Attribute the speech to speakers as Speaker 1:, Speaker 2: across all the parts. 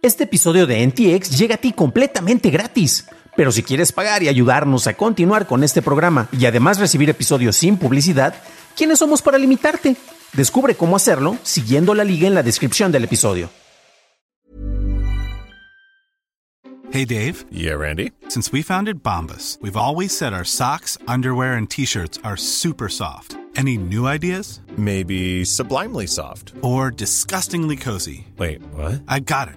Speaker 1: Este episodio de NTX llega a ti completamente gratis. Pero si quieres pagar y ayudarnos a continuar con este programa y además recibir episodios sin publicidad, ¿quiénes somos para limitarte? Descubre cómo hacerlo siguiendo la liga en la descripción del episodio.
Speaker 2: Hey Dave.
Speaker 3: Yeah, Randy.
Speaker 2: Since we founded Bombus, we've always said our socks, underwear, and t-shirts are super soft. Any new ideas?
Speaker 3: Maybe sublimely soft.
Speaker 2: Or disgustingly cozy.
Speaker 3: Wait, what?
Speaker 2: I got it.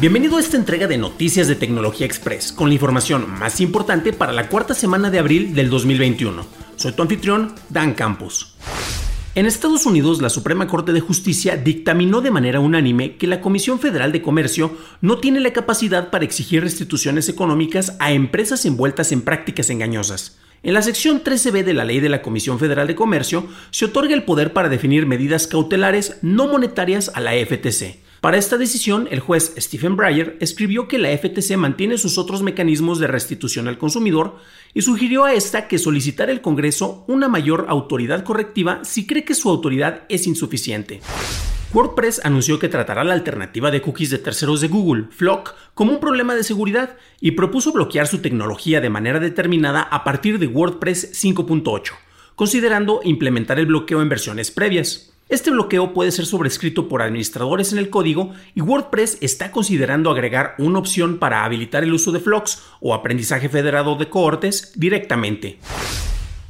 Speaker 1: Bienvenido a esta entrega de Noticias de Tecnología Express, con la información más importante para la cuarta semana de abril del 2021. Soy tu anfitrión, Dan Campos. En Estados Unidos, la Suprema Corte de Justicia dictaminó de manera unánime que la Comisión Federal de Comercio no tiene la capacidad para exigir restituciones económicas a empresas envueltas en prácticas engañosas. En la sección 13b de la ley de la Comisión Federal de Comercio se otorga el poder para definir medidas cautelares no monetarias a la FTC. Para esta decisión, el juez Stephen Breyer escribió que la FTC mantiene sus otros mecanismos de restitución al consumidor y sugirió a esta que solicitar el Congreso una mayor autoridad correctiva si cree que su autoridad es insuficiente. WordPress anunció que tratará la alternativa de cookies de terceros de Google, Flock, como un problema de seguridad y propuso bloquear su tecnología de manera determinada a partir de WordPress 5.8, considerando implementar el bloqueo en versiones previas. Este bloqueo puede ser sobrescrito por administradores en el código y WordPress está considerando agregar una opción para habilitar el uso de flocks o aprendizaje federado de cohortes directamente.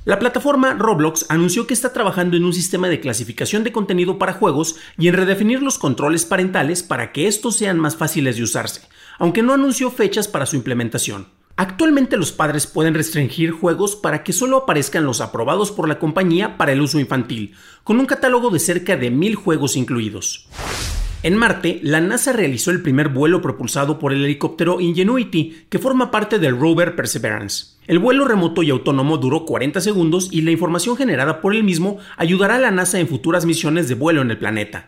Speaker 1: La plataforma Roblox anunció que está trabajando en un sistema de clasificación de contenido para juegos y en redefinir los controles parentales para que estos sean más fáciles de usarse, aunque no anunció fechas para su implementación. Actualmente los padres pueden restringir juegos para que solo aparezcan los aprobados por la compañía para el uso infantil, con un catálogo de cerca de mil juegos incluidos. En Marte, la NASA realizó el primer vuelo propulsado por el helicóptero Ingenuity, que forma parte del rover Perseverance. El vuelo remoto y autónomo duró 40 segundos y la información generada por el mismo ayudará a la NASA en futuras misiones de vuelo en el planeta.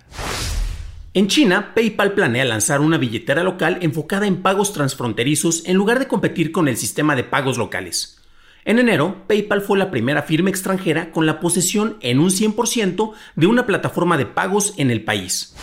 Speaker 1: En China, PayPal planea lanzar una billetera local enfocada en pagos transfronterizos en lugar de competir con el sistema de pagos locales. En enero, PayPal fue la primera firma extranjera con la posesión en un 100% de una plataforma de pagos en el país.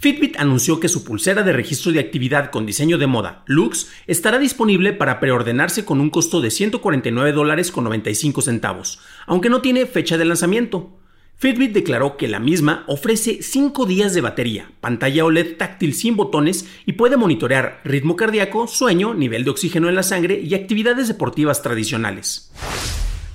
Speaker 1: Fitbit anunció que su pulsera de registro de actividad con diseño de moda, Lux, estará disponible para preordenarse con un costo de 149 dólares con 95 centavos, aunque no tiene fecha de lanzamiento. Fitbit declaró que la misma ofrece 5 días de batería, pantalla OLED táctil sin botones y puede monitorear ritmo cardíaco, sueño, nivel de oxígeno en la sangre y actividades deportivas tradicionales.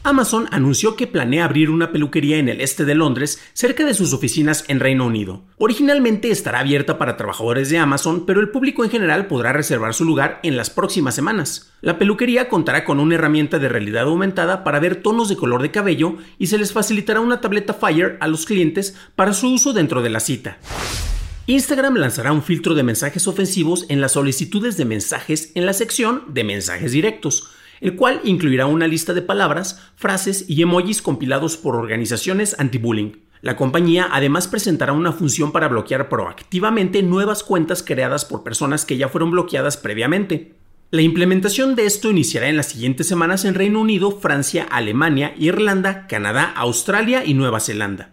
Speaker 1: Amazon anunció que planea abrir una peluquería en el este de Londres, cerca de sus oficinas en Reino Unido. Originalmente estará abierta para trabajadores de Amazon, pero el público en general podrá reservar su lugar en las próximas semanas. La peluquería contará con una herramienta de realidad aumentada para ver tonos de color de cabello y se les facilitará una tableta Fire a los clientes para su uso dentro de la cita. Instagram lanzará un filtro de mensajes ofensivos en las solicitudes de mensajes en la sección de mensajes directos el cual incluirá una lista de palabras, frases y emojis compilados por organizaciones anti-bullying. La compañía además presentará una función para bloquear proactivamente nuevas cuentas creadas por personas que ya fueron bloqueadas previamente. La implementación de esto iniciará en las siguientes semanas en Reino Unido, Francia, Alemania, Irlanda, Canadá, Australia y Nueva Zelanda.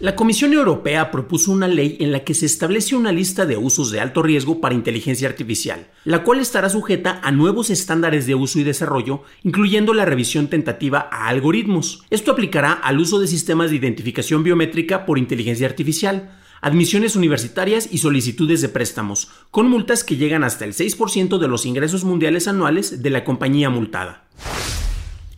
Speaker 1: La Comisión Europea propuso una ley en la que se establece una lista de usos de alto riesgo para inteligencia artificial, la cual estará sujeta a nuevos estándares de uso y desarrollo, incluyendo la revisión tentativa a algoritmos. Esto aplicará al uso de sistemas de identificación biométrica por inteligencia artificial, admisiones universitarias y solicitudes de préstamos, con multas que llegan hasta el 6% de los ingresos mundiales anuales de la compañía multada.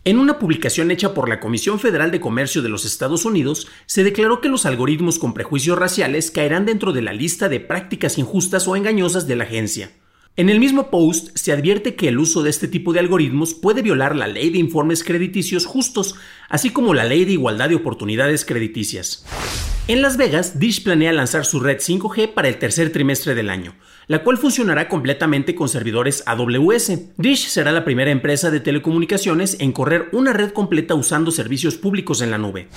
Speaker 1: En una publicación hecha por la Comisión Federal de Comercio de los Estados Unidos, se declaró que los algoritmos con prejuicios raciales caerán dentro de la lista de prácticas injustas o engañosas de la agencia. En el mismo post se advierte que el uso de este tipo de algoritmos puede violar la ley de informes crediticios justos, así como la ley de igualdad de oportunidades crediticias. En Las Vegas, Dish planea lanzar su red 5G para el tercer trimestre del año, la cual funcionará completamente con servidores AWS. Dish será la primera empresa de telecomunicaciones en correr una red completa usando servicios públicos en la nube.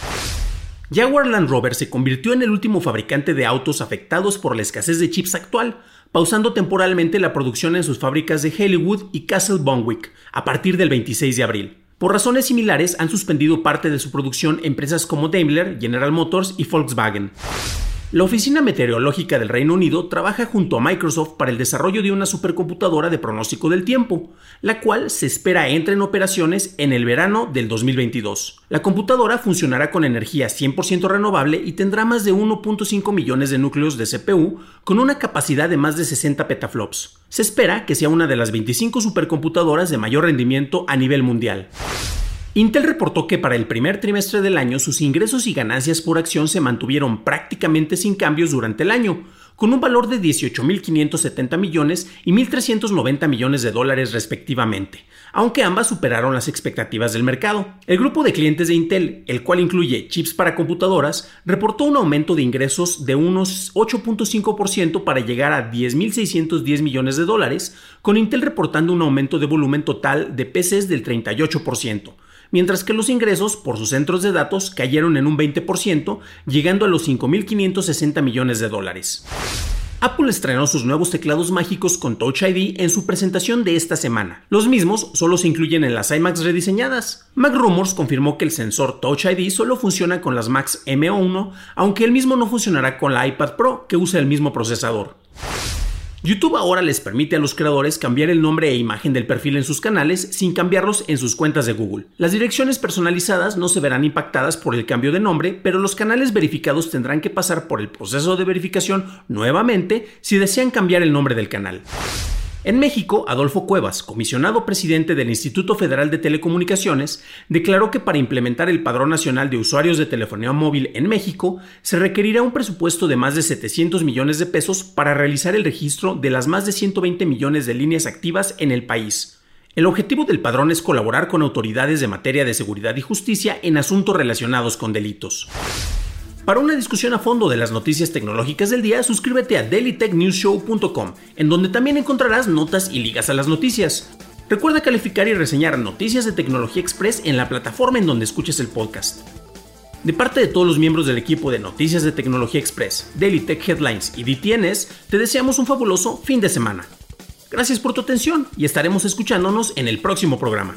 Speaker 1: Jaguar Land Rover se convirtió en el último fabricante de autos afectados por la escasez de chips actual, pausando temporalmente la producción en sus fábricas de Hollywood y Castle Bonwick a partir del 26 de abril. Por razones similares, han suspendido parte de su producción empresas como Daimler, General Motors y Volkswagen. La Oficina Meteorológica del Reino Unido trabaja junto a Microsoft para el desarrollo de una supercomputadora de pronóstico del tiempo, la cual se espera entre en operaciones en el verano del 2022. La computadora funcionará con energía 100% renovable y tendrá más de 1.5 millones de núcleos de CPU con una capacidad de más de 60 petaflops. Se espera que sea una de las 25 supercomputadoras de mayor rendimiento a nivel mundial. Intel reportó que para el primer trimestre del año sus ingresos y ganancias por acción se mantuvieron prácticamente sin cambios durante el año, con un valor de 18.570 millones y 1.390 millones de dólares respectivamente, aunque ambas superaron las expectativas del mercado. El grupo de clientes de Intel, el cual incluye chips para computadoras, reportó un aumento de ingresos de unos 8.5% para llegar a 10.610 millones de dólares, con Intel reportando un aumento de volumen total de PCs del 38% mientras que los ingresos por sus centros de datos cayeron en un 20%, llegando a los 5.560 millones de dólares. Apple estrenó sus nuevos teclados mágicos con Touch ID en su presentación de esta semana. Los mismos solo se incluyen en las iMacs rediseñadas. Mac Rumors confirmó que el sensor Touch ID solo funciona con las Macs M1, aunque el mismo no funcionará con la iPad Pro, que usa el mismo procesador. YouTube ahora les permite a los creadores cambiar el nombre e imagen del perfil en sus canales sin cambiarlos en sus cuentas de Google. Las direcciones personalizadas no se verán impactadas por el cambio de nombre, pero los canales verificados tendrán que pasar por el proceso de verificación nuevamente si desean cambiar el nombre del canal. En México, Adolfo Cuevas, comisionado presidente del Instituto Federal de Telecomunicaciones, declaró que para implementar el Padrón Nacional de Usuarios de Telefonía Móvil en México se requerirá un presupuesto de más de 700 millones de pesos para realizar el registro de las más de 120 millones de líneas activas en el país. El objetivo del padrón es colaborar con autoridades de materia de seguridad y justicia en asuntos relacionados con delitos. Para una discusión a fondo de las noticias tecnológicas del día, suscríbete a dailytechnewsshow.com, en donde también encontrarás notas y ligas a las noticias. Recuerda calificar y reseñar Noticias de Tecnología Express en la plataforma en donde escuches el podcast. De parte de todos los miembros del equipo de Noticias de Tecnología Express, Daily Tech Headlines y DTNs, te deseamos un fabuloso fin de semana. Gracias por tu atención y estaremos escuchándonos en el próximo programa.